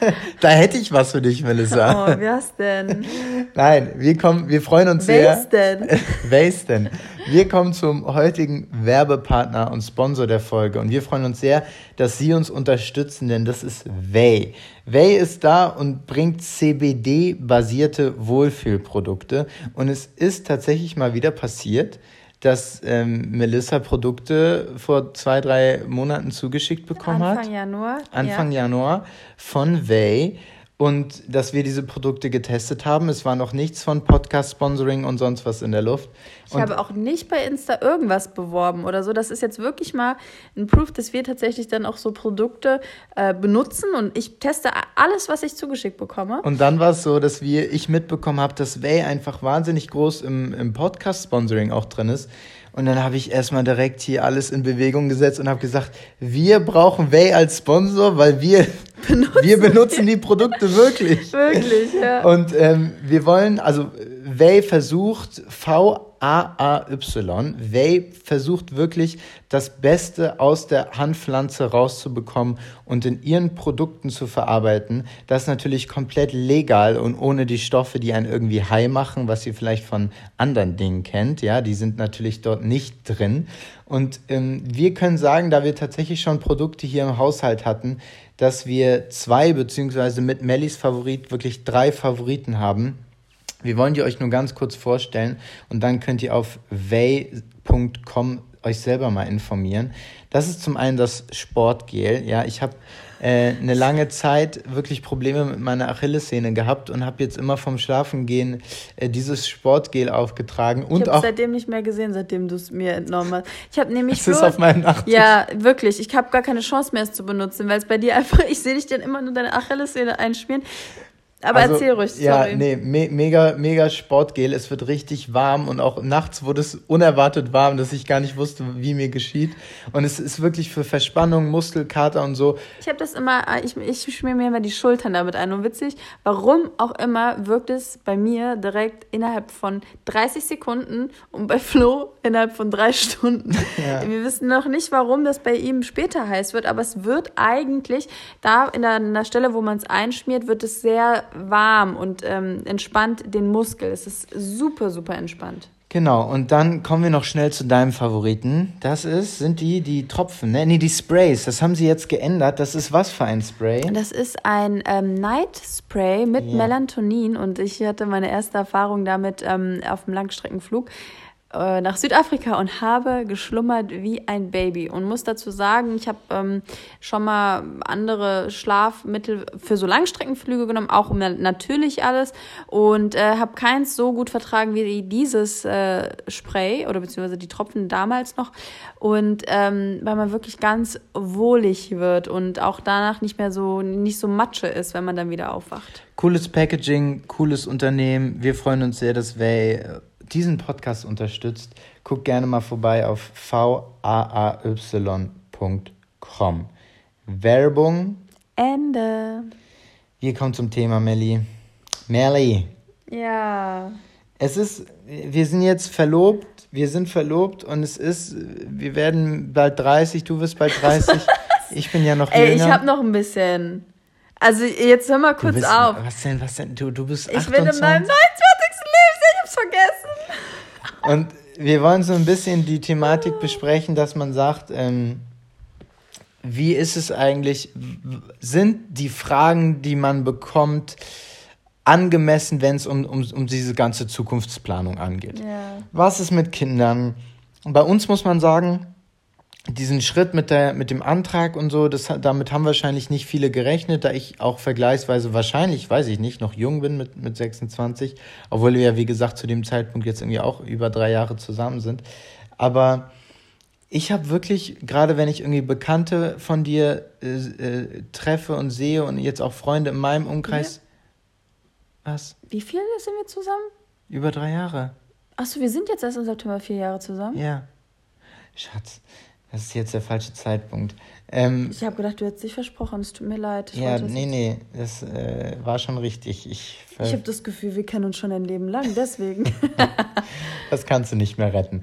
Speaker 1: *laughs*
Speaker 2: da hätte ich was für dich, Melissa.
Speaker 1: Oh, wer ist denn?
Speaker 2: Nein, wir kommen, wir freuen uns
Speaker 1: wer sehr. Wer ist
Speaker 2: denn? *laughs* wer ist denn? Wir kommen zum heutigen Werbepartner und Sponsor der Folge und wir freuen uns sehr, dass Sie uns unterstützen, denn das ist Way. Way ist da und bringt CBD-basierte Wohlfühlprodukte und es ist tatsächlich mal wieder passiert, dass ähm, Melissa Produkte vor zwei, drei Monaten zugeschickt bekommen
Speaker 1: Anfang
Speaker 2: hat.
Speaker 1: Anfang Januar.
Speaker 2: Anfang ja. Januar von Way und dass wir diese Produkte getestet haben. Es war noch nichts von Podcast-Sponsoring und sonst was in der Luft.
Speaker 1: Ich und habe auch nicht bei Insta irgendwas beworben oder so. Das ist jetzt wirklich mal ein Proof, dass wir tatsächlich dann auch so Produkte äh, benutzen und ich teste alles, was ich zugeschickt bekomme.
Speaker 2: Und dann war es so, dass wir, ich mitbekommen habe, dass Way einfach wahnsinnig groß im, im Podcast-Sponsoring auch drin ist. Und dann habe ich erstmal direkt hier alles in Bewegung gesetzt und habe gesagt, wir brauchen Way als Sponsor, weil wir *laughs* benutzen, wir benutzen die Produkte wirklich. *laughs*
Speaker 1: wirklich, ja.
Speaker 2: Und ähm, wir wollen, also Way versucht, V-A-A-Y, Way versucht wirklich das Beste aus der Handpflanze rauszubekommen und in ihren Produkten zu verarbeiten. Das ist natürlich komplett legal und ohne die Stoffe, die einen irgendwie high machen, was ihr vielleicht von anderen Dingen kennt. Ja, die sind natürlich dort nicht drin. Und ähm, wir können sagen, da wir tatsächlich schon Produkte hier im Haushalt hatten, dass wir zwei beziehungsweise mit Mellis Favorit wirklich drei Favoriten haben wir wollen die euch nur ganz kurz vorstellen und dann könnt ihr auf way.com euch selber mal informieren. Das ist zum einen das Sportgel. Ja, ich habe äh, eine lange Zeit wirklich Probleme mit meiner Achillessehne gehabt und habe jetzt immer vom Schlafengehen äh, dieses Sportgel aufgetragen. Und
Speaker 1: ich
Speaker 2: habe
Speaker 1: seitdem nicht mehr gesehen, seitdem du es mir entnommen hast. Ich habe nämlich. *laughs* Es ist auf meinem Nachttisch. Ja, wirklich. Ich habe gar keine Chance mehr, es zu benutzen, weil es bei dir einfach, *laughs* ich sehe dich dann immer nur deine Achillessehne einschmieren. Aber
Speaker 2: also, erzähl ruhig, sorry. Ja, nee, me mega, mega Sportgel. Es wird richtig warm und auch nachts wurde es unerwartet warm, dass ich gar nicht wusste, wie mir geschieht. Und es ist wirklich für Verspannung, Muskelkater und so.
Speaker 1: Ich habe das immer, ich, ich schmier mir immer die Schultern damit ein. Und witzig, warum auch immer wirkt es bei mir direkt innerhalb von 30 Sekunden und bei Flo innerhalb von drei Stunden. *laughs* Ja. Wir wissen noch nicht, warum das bei ihm später heiß wird, aber es wird eigentlich da in der, in der Stelle, wo man es einschmiert, wird es sehr warm und ähm, entspannt den Muskel. Es ist super, super entspannt.
Speaker 2: Genau, und dann kommen wir noch schnell zu deinem Favoriten. Das ist, sind die, die Tropfen, ne? Nee, die Sprays. Das haben sie jetzt geändert. Das ist was für ein Spray?
Speaker 1: Das ist ein ähm, Night Spray mit yeah. Melatonin und ich hatte meine erste Erfahrung damit ähm, auf dem Langstreckenflug. Äh, nach Südafrika und habe geschlummert wie ein Baby. Und muss dazu sagen, ich habe ähm, schon mal andere Schlafmittel für so Langstreckenflüge genommen, auch um natürlich alles. Und äh, habe keins so gut vertragen wie dieses äh, Spray oder beziehungsweise die Tropfen damals noch. Und ähm, weil man wirklich ganz wohlig wird und auch danach nicht mehr so, nicht so Matsche ist, wenn man dann wieder aufwacht.
Speaker 2: Cooles Packaging, cooles Unternehmen. Wir freuen uns sehr, dass Way diesen Podcast unterstützt, guckt gerne mal vorbei auf vaay.com. Werbung.
Speaker 1: Ende.
Speaker 2: Wir kommen zum Thema, Melli. Melli.
Speaker 1: Ja.
Speaker 2: Es ist, wir sind jetzt verlobt, wir sind verlobt und es ist, wir werden bald 30, du wirst bald 30. *laughs* ich bin ja noch
Speaker 1: Ey, jünger. ich habe noch ein bisschen. Also jetzt hör mal kurz
Speaker 2: bist,
Speaker 1: auf.
Speaker 2: Was denn, was denn? Du, du bist
Speaker 1: 28. Ich bin in meinem 29. Lebensjahr, ich hab's vergessen.
Speaker 2: Und wir wollen so ein bisschen die Thematik besprechen, dass man sagt, ähm, wie ist es eigentlich, sind die Fragen, die man bekommt, angemessen, wenn es um, um, um diese ganze Zukunftsplanung angeht?
Speaker 1: Ja.
Speaker 2: Was ist mit Kindern? Und bei uns muss man sagen, diesen Schritt mit, der, mit dem Antrag und so, das, damit haben wahrscheinlich nicht viele gerechnet, da ich auch vergleichsweise wahrscheinlich, weiß ich nicht, noch jung bin mit, mit 26, obwohl wir ja, wie gesagt, zu dem Zeitpunkt jetzt irgendwie auch über drei Jahre zusammen sind. Aber ich habe wirklich, gerade wenn ich irgendwie Bekannte von dir äh, äh, treffe und sehe und jetzt auch Freunde in meinem Umkreis.
Speaker 1: Ja. Was? Wie viele sind wir zusammen?
Speaker 2: Über drei Jahre.
Speaker 1: Achso, wir sind jetzt erst im September vier Jahre zusammen?
Speaker 2: Ja. Schatz, das ist jetzt der falsche Zeitpunkt. Ähm,
Speaker 1: ich habe gedacht, du hättest dich versprochen, es tut mir leid.
Speaker 2: Ich ja, nee, nee, das äh, war schon richtig. Ich,
Speaker 1: ich habe das Gefühl, wir kennen uns schon ein Leben lang, deswegen. *laughs*
Speaker 2: das kannst du nicht mehr retten.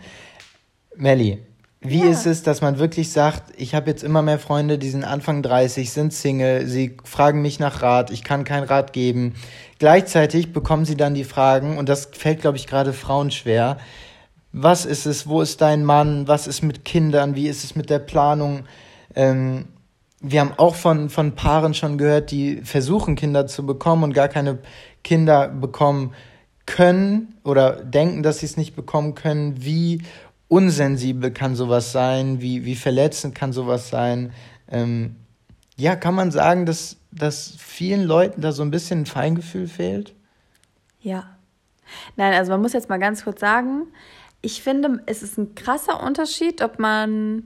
Speaker 2: Melli, wie ja. ist es, dass man wirklich sagt, ich habe jetzt immer mehr Freunde, die sind Anfang 30, sind Single, sie fragen mich nach Rat, ich kann keinen Rat geben. Gleichzeitig bekommen sie dann die Fragen, und das fällt, glaube ich, gerade Frauen schwer, was ist es, wo ist dein Mann, was ist mit Kindern, wie ist es mit der Planung. Ähm, wir haben auch von, von Paaren schon gehört, die versuchen, Kinder zu bekommen und gar keine Kinder bekommen können oder denken, dass sie es nicht bekommen können. Wie unsensibel kann sowas sein? Wie, wie verletzend kann sowas sein? Ähm, ja, kann man sagen, dass, dass vielen Leuten da so ein bisschen ein Feingefühl fehlt?
Speaker 1: Ja. Nein, also man muss jetzt mal ganz kurz sagen, ich finde, es ist ein krasser Unterschied, ob man,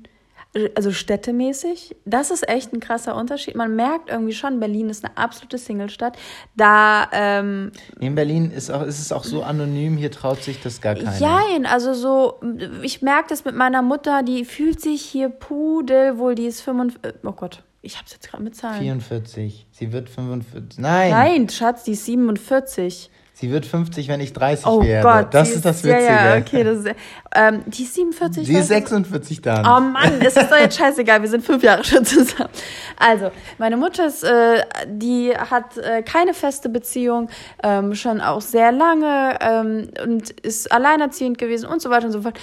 Speaker 1: also städtemäßig, das ist echt ein krasser Unterschied. Man merkt irgendwie schon, Berlin ist eine absolute Singlestadt. Da, ähm,
Speaker 2: In Berlin ist, auch, ist es auch so anonym, hier traut sich das gar keiner.
Speaker 1: Nein, also so, ich merke das mit meiner Mutter, die fühlt sich hier pudel, wohl die ist 45, oh Gott, ich hab's jetzt gerade mit Zahlen.
Speaker 2: 44, sie wird 45, nein.
Speaker 1: Nein, Schatz, die ist 47.
Speaker 2: Sie wird 50, wenn ich 30 oh werde. Gott, das ist, ist das Witzige. Ja, ja, okay, das ist,
Speaker 1: ähm, die ist 47.
Speaker 2: Die ist 46 dann.
Speaker 1: Oh Mann, es ist doch jetzt scheißegal, wir sind fünf Jahre schon zusammen. Also, meine Mutter ist, äh, die hat äh, keine feste Beziehung, ähm, schon auch sehr lange ähm, und ist alleinerziehend gewesen und so weiter und so fort.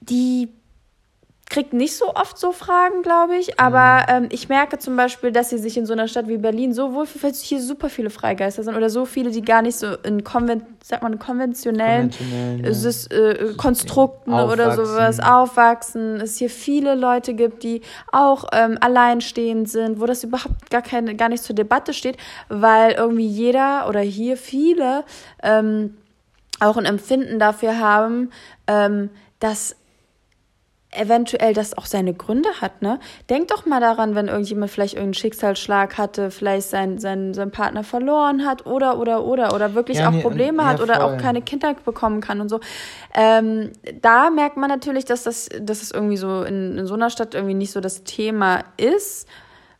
Speaker 1: Die kriegt nicht so oft so Fragen, glaube ich. Aber mhm. ähm, ich merke zum Beispiel, dass sie sich in so einer Stadt wie Berlin so wohlfühlt, weil hier super viele Freigeister sind oder so viele, die gar nicht so in konven sagt man, konventionellen Konventionell, ja. äh, Konstrukten oder sowas aufwachsen. Es hier viele Leute gibt, die auch ähm, alleinstehend sind, wo das überhaupt gar, keine, gar nicht zur Debatte steht, weil irgendwie jeder oder hier viele ähm, auch ein Empfinden dafür haben, ähm, dass eventuell das auch seine Gründe hat, ne? Denk doch mal daran, wenn irgendjemand vielleicht irgendeinen Schicksalsschlag hatte, vielleicht seinen sein, sein Partner verloren hat oder, oder, oder, oder wirklich ja, auch Probleme nee, hat ja, oder auch keine Kinder bekommen kann und so. Ähm, da merkt man natürlich, dass das, dass das irgendwie so in, in so einer Stadt irgendwie nicht so das Thema ist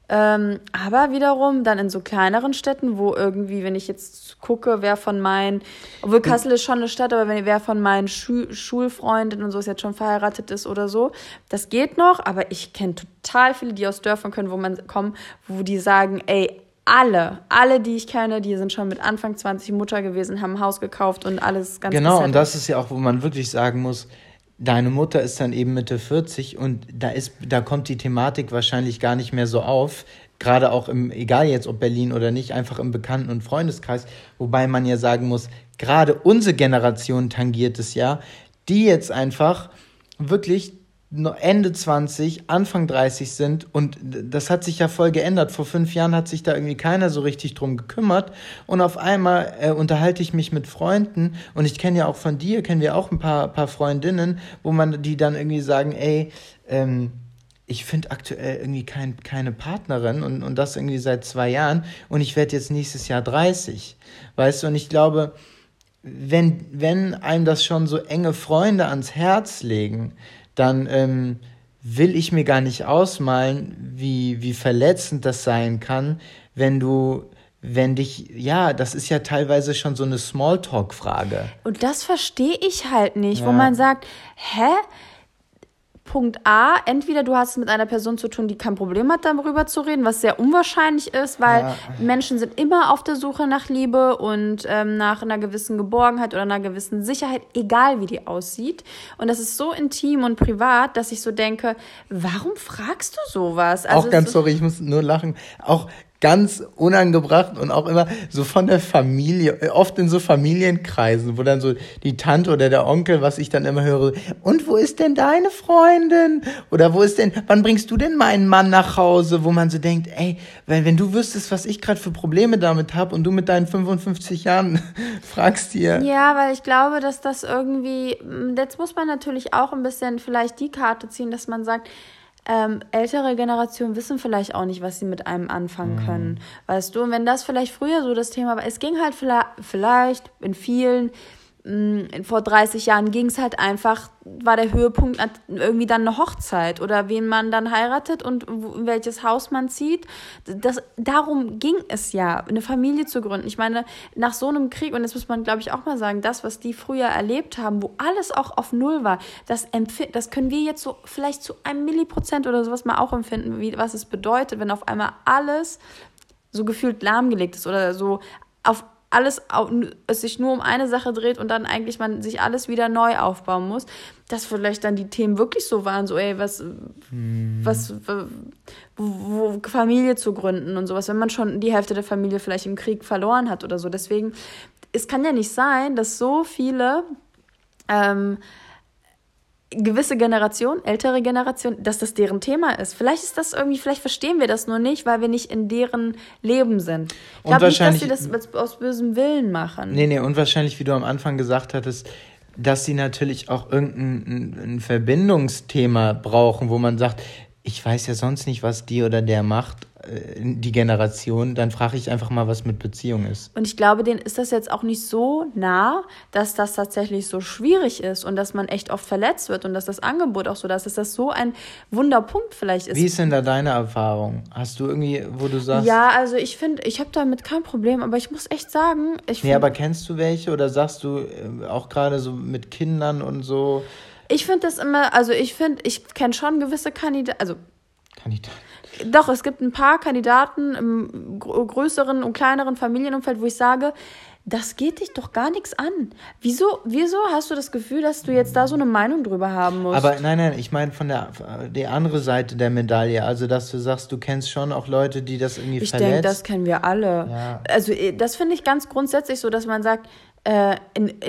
Speaker 1: ähm, aber wiederum dann in so kleineren Städten, wo irgendwie, wenn ich jetzt gucke, wer von meinen, obwohl Kassel ist schon eine Stadt, aber wenn wer von meinen Schu Schulfreundinnen und so ist jetzt schon verheiratet ist oder so, das geht noch, aber ich kenne total viele, die aus Dörfern können, wo man kommen, wo die sagen, ey, alle, alle, die ich kenne, die sind schon mit Anfang 20 Mutter gewesen, haben ein Haus gekauft und alles
Speaker 2: ganz Genau, gesettelt. und das ist ja auch, wo man wirklich sagen muss, deine Mutter ist dann eben Mitte 40 und da ist, da kommt die Thematik wahrscheinlich gar nicht mehr so auf. Gerade auch im, egal jetzt ob Berlin oder nicht, einfach im Bekannten- und Freundeskreis. Wobei man ja sagen muss, gerade unsere Generation tangiert es ja, die jetzt einfach wirklich Ende 20, Anfang 30 sind und das hat sich ja voll geändert. Vor fünf Jahren hat sich da irgendwie keiner so richtig drum gekümmert und auf einmal äh, unterhalte ich mich mit Freunden und ich kenne ja auch von dir, kennen wir auch ein paar, paar Freundinnen, wo man die dann irgendwie sagen, ey, ähm, ich finde aktuell irgendwie kein, keine Partnerin und, und das irgendwie seit zwei Jahren und ich werde jetzt nächstes Jahr 30. Weißt du, und ich glaube, wenn, wenn einem das schon so enge Freunde ans Herz legen, dann ähm, will ich mir gar nicht ausmalen, wie, wie verletzend das sein kann, wenn du wenn dich, ja, das ist ja teilweise schon so eine Smalltalk-Frage.
Speaker 1: Und das verstehe ich halt nicht, ja. wo man sagt, hä? Punkt A, entweder du hast es mit einer Person zu tun, die kein Problem hat, darüber zu reden, was sehr unwahrscheinlich ist, weil ja. Menschen sind immer auf der Suche nach Liebe und ähm, nach einer gewissen Geborgenheit oder einer gewissen Sicherheit, egal wie die aussieht. Und das ist so intim und privat, dass ich so denke, warum fragst du sowas?
Speaker 2: Also auch ganz sorry, ich muss nur lachen. Auch ganz unangebracht und auch immer so von der Familie, oft in so Familienkreisen, wo dann so die Tante oder der Onkel, was ich dann immer höre, und wo ist denn deine Freundin? Oder wo ist denn, wann bringst du denn meinen Mann nach Hause? Wo man so denkt, ey, wenn, wenn du wüsstest, was ich gerade für Probleme damit habe und du mit deinen 55 Jahren *laughs* fragst dir.
Speaker 1: Ja, weil ich glaube, dass das irgendwie, jetzt muss man natürlich auch ein bisschen vielleicht die Karte ziehen, dass man sagt, ähm, ältere Generationen wissen vielleicht auch nicht, was sie mit einem anfangen mhm. können. Weißt du, und wenn das vielleicht früher so das Thema war, es ging halt vielleicht in vielen vor 30 Jahren ging es halt einfach, war der Höhepunkt irgendwie dann eine Hochzeit oder wen man dann heiratet und welches Haus man zieht. Das, darum ging es ja, eine Familie zu gründen. Ich meine, nach so einem Krieg, und jetzt muss man, glaube ich, auch mal sagen, das, was die früher erlebt haben, wo alles auch auf Null war, das, das können wir jetzt so vielleicht zu einem Milliprozent oder sowas mal auch empfinden, wie, was es bedeutet, wenn auf einmal alles so gefühlt lahmgelegt ist oder so auf alles es sich nur um eine Sache dreht und dann eigentlich man sich alles wieder neu aufbauen muss, dass vielleicht dann die Themen wirklich so waren, so ey, was, hm. was, wo, Familie zu gründen und sowas, wenn man schon die Hälfte der Familie vielleicht im Krieg verloren hat oder so. Deswegen, es kann ja nicht sein, dass so viele ähm, gewisse Generation, ältere Generation, dass das deren Thema ist. Vielleicht ist das irgendwie, vielleicht verstehen wir das nur nicht, weil wir nicht in deren Leben sind. Ich glaube nicht, dass sie das aus bösem Willen machen.
Speaker 2: Nee, nee, und wahrscheinlich, wie du am Anfang gesagt hattest, dass sie natürlich auch irgendein ein Verbindungsthema brauchen, wo man sagt, ich weiß ja sonst nicht, was die oder der macht die Generation, dann frage ich einfach mal, was mit Beziehung ist.
Speaker 1: Und ich glaube, denen ist das jetzt auch nicht so nah, dass das tatsächlich so schwierig ist und dass man echt oft verletzt wird und dass das Angebot auch so da ist, dass das so ein Wunderpunkt vielleicht ist.
Speaker 2: Wie ist denn da deine Erfahrung? Hast du irgendwie, wo du sagst.
Speaker 1: Ja, also ich finde, ich habe damit kein Problem, aber ich muss echt sagen, ich
Speaker 2: Nee, aber kennst du welche oder sagst du äh, auch gerade so mit Kindern und so?
Speaker 1: Ich finde das immer, also ich finde, ich kenne schon gewisse Kandidaten, also Kandidaten. Doch, es gibt ein paar Kandidaten im größeren und kleineren Familienumfeld, wo ich sage, das geht dich doch gar nichts an. Wieso, wieso hast du das Gefühl, dass du jetzt da so eine Meinung drüber haben musst?
Speaker 2: Aber nein, nein, ich meine von der die andere Seite der Medaille. Also, dass du sagst, du kennst schon auch Leute, die das irgendwie
Speaker 1: ich verletzt. Ich denke, das kennen wir alle. Ja. Also, eh, das finde ich ganz grundsätzlich so, dass man sagt, äh,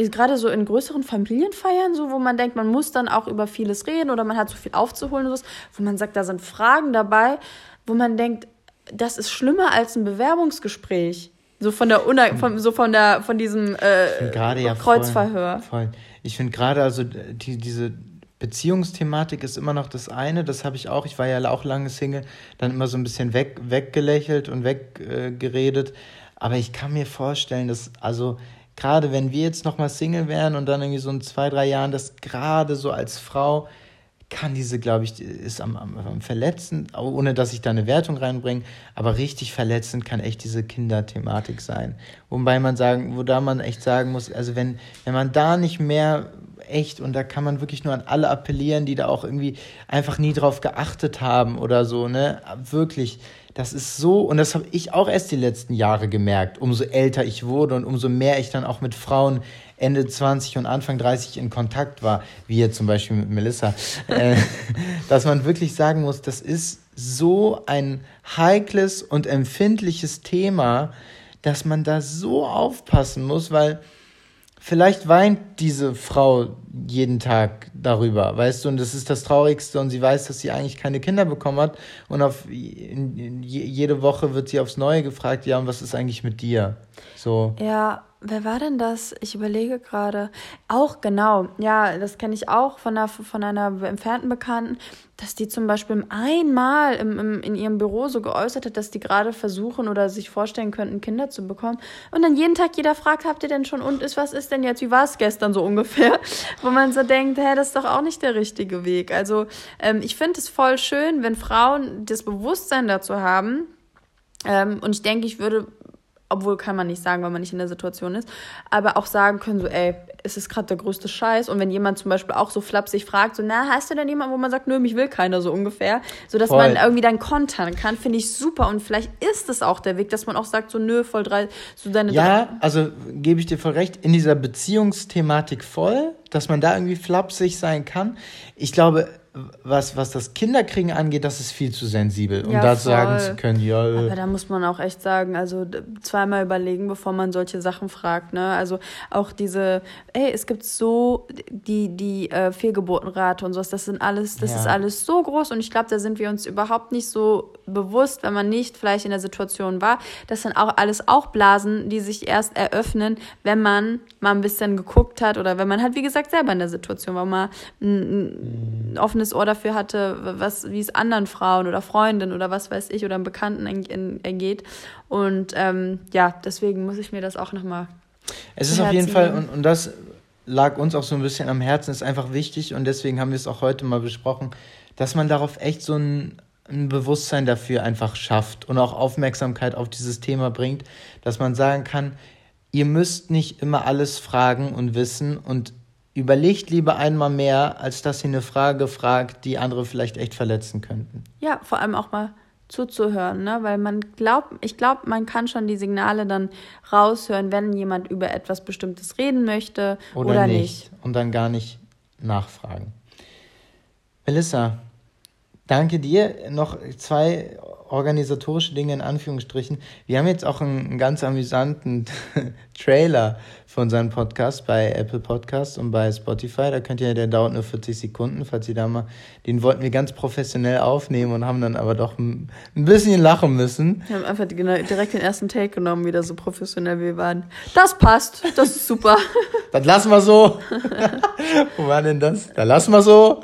Speaker 1: gerade so in größeren Familienfeiern, so wo man denkt, man muss dann auch über vieles reden oder man hat so viel aufzuholen, und so, wo man sagt, da sind Fragen dabei, wo man denkt, das ist schlimmer als ein Bewerbungsgespräch. So von der Una von, so von der von diesem äh, ja
Speaker 2: Kreuzverhör. Voll, voll. Ich finde gerade also die, diese Beziehungsthematik ist immer noch das eine, das habe ich auch, ich war ja auch lange Single, dann immer so ein bisschen weg, weggelächelt und weggeredet. Äh, Aber ich kann mir vorstellen, dass, also gerade wenn wir jetzt nochmal Single wären und dann irgendwie so in zwei, drei Jahren, dass gerade so als Frau kann diese, glaube ich, ist am, am, am verletzend, ohne dass ich da eine Wertung reinbringe, aber richtig verletzend kann echt diese Kinderthematik sein. Wobei man sagen, wo da man echt sagen muss, also wenn, wenn man da nicht mehr echt, und da kann man wirklich nur an alle appellieren, die da auch irgendwie einfach nie drauf geachtet haben oder so, ne, wirklich, das ist so, und das habe ich auch erst die letzten Jahre gemerkt, umso älter ich wurde und umso mehr ich dann auch mit Frauen Ende 20 und Anfang 30 in Kontakt war, wie jetzt zum Beispiel mit Melissa, äh, *laughs* dass man wirklich sagen muss, das ist so ein heikles und empfindliches Thema, dass man da so aufpassen muss, weil vielleicht weint diese Frau jeden Tag darüber, weißt du, und das ist das Traurigste und sie weiß, dass sie eigentlich keine Kinder bekommen hat und auf jede Woche wird sie aufs Neue gefragt, ja, und was ist eigentlich mit dir? So.
Speaker 1: Ja, wer war denn das? Ich überlege gerade. Auch genau, ja, das kenne ich auch von einer, von einer entfernten Bekannten, dass die zum Beispiel einmal im, im, in ihrem Büro so geäußert hat, dass die gerade versuchen oder sich vorstellen könnten, Kinder zu bekommen. Und dann jeden Tag jeder fragt, habt ihr denn schon und ist, was ist denn jetzt, wie war es gestern so ungefähr? *laughs* Wo man so denkt, hä, das ist doch auch nicht der richtige Weg. Also ähm, ich finde es voll schön, wenn Frauen das Bewusstsein dazu haben, ähm, und ich denke, ich würde obwohl kann man nicht sagen, weil man nicht in der Situation ist, aber auch sagen können, so, ey, es ist gerade der größte Scheiß. Und wenn jemand zum Beispiel auch so flapsig fragt, so, na, hast du denn jemanden, wo man sagt, nö, mich will keiner, so ungefähr, so dass man irgendwie dann kontern kann, finde ich super. Und vielleicht ist es auch der Weg, dass man auch sagt, so, nö, voll drei, so deine
Speaker 2: Ja, drei also gebe ich dir voll recht, in dieser Beziehungsthematik voll, dass man da irgendwie flapsig sein kann. Ich glaube, was, was das Kinderkriegen angeht, das ist viel zu sensibel, um ja, da sagen zu können, ja.
Speaker 1: Äh. Aber da muss man auch echt sagen, also zweimal überlegen, bevor man solche Sachen fragt. Ne? Also auch diese, ey, es gibt so die, die äh, Fehlgeburtenrate und sowas, das sind alles, das ja. ist alles so groß und ich glaube, da sind wir uns überhaupt nicht so bewusst, wenn man nicht vielleicht in der Situation war. Das sind auch alles auch Blasen, die sich erst eröffnen, wenn man mal ein bisschen geguckt hat oder wenn man halt, wie gesagt, selber in der Situation war, mal ein, ein offenes Ohr dafür hatte, was, wie es anderen Frauen oder Freundinnen oder was weiß ich oder einem Bekannten ergeht. Und ähm, ja, deswegen muss ich mir das auch nochmal.
Speaker 2: Es ist auf jeden Fall, und, und das lag uns auch so ein bisschen am Herzen, ist einfach wichtig und deswegen haben wir es auch heute mal besprochen, dass man darauf echt so ein ein Bewusstsein dafür einfach schafft und auch Aufmerksamkeit auf dieses Thema bringt, dass man sagen kann, ihr müsst nicht immer alles fragen und wissen und überlegt lieber einmal mehr, als dass ihr eine Frage fragt, die andere vielleicht echt verletzen könnten.
Speaker 1: Ja, vor allem auch mal zuzuhören, ne? weil man glaubt, ich glaube, man kann schon die Signale dann raushören, wenn jemand über etwas Bestimmtes reden möchte oder, oder
Speaker 2: nicht. nicht. Und dann gar nicht nachfragen. Melissa, Danke dir. Noch zwei organisatorische Dinge in Anführungsstrichen. Wir haben jetzt auch einen, einen ganz amüsanten *laughs* Trailer für unseren Podcast bei Apple Podcasts und bei Spotify. Da könnt ihr, der dauert nur 40 Sekunden, falls ihr da mal, den wollten wir ganz professionell aufnehmen und haben dann aber doch ein, bisschen lachen müssen.
Speaker 1: Wir haben einfach direkt den ersten Take genommen, wieder so professionell wie wir waren. Das passt, das ist super. *laughs*
Speaker 2: das lassen wir so. *laughs* wo war denn das? Da lassen wir so.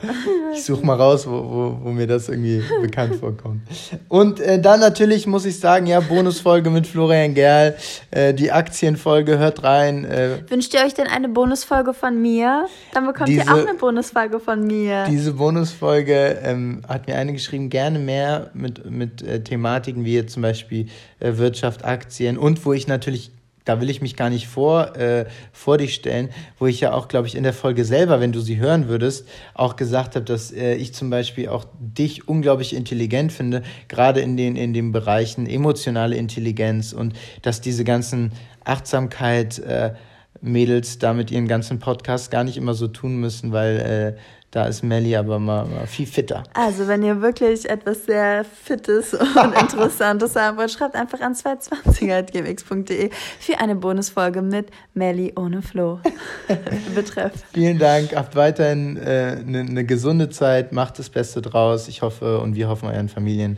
Speaker 2: Ich suche mal raus, wo, wo, wo mir das irgendwie bekannt vorkommt. Und äh, dann natürlich muss ich sagen, ja, Bonusfolge mit Florian Gerl, äh, die Aktienfolge, hört rein. Äh,
Speaker 1: Wünscht ihr euch denn eine Bonusfolge von mir? Dann bekommt diese, ihr auch eine Bonusfolge von mir.
Speaker 2: Diese Bonusfolge ähm, hat mir eine geschrieben, gerne mehr mit, mit äh, Thematiken wie jetzt zum Beispiel äh, Wirtschaft, Aktien und wo ich natürlich da will ich mich gar nicht vor, äh, vor dich stellen, wo ich ja auch, glaube ich, in der Folge selber, wenn du sie hören würdest, auch gesagt habe, dass äh, ich zum Beispiel auch dich unglaublich intelligent finde, gerade in den, in den Bereichen emotionale Intelligenz und dass diese ganzen Achtsamkeit, äh, Mädels da mit ihren ganzen Podcasts gar nicht immer so tun müssen, weil äh, da ist Melly aber mal, mal, viel fitter.
Speaker 1: Also, wenn ihr wirklich etwas sehr Fittes *laughs* und Interessantes haben wollt, schreibt einfach an 220.gmx.de für eine Bonusfolge mit Melly ohne Flo. *laughs*
Speaker 2: Betreff. Vielen Dank. Habt weiterhin eine äh, ne, ne gesunde Zeit. Macht das Beste draus. Ich hoffe und wir hoffen, euren Familien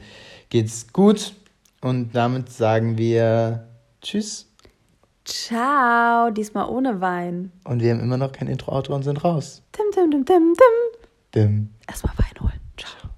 Speaker 2: geht's gut. Und damit sagen wir Tschüss.
Speaker 1: Ciao, diesmal ohne Wein.
Speaker 2: Und wir haben immer noch kein Intro-Outro und sind raus.
Speaker 1: Dim, dim, dim, dim, dim. Dim. Erstmal Wein holen. Ciao.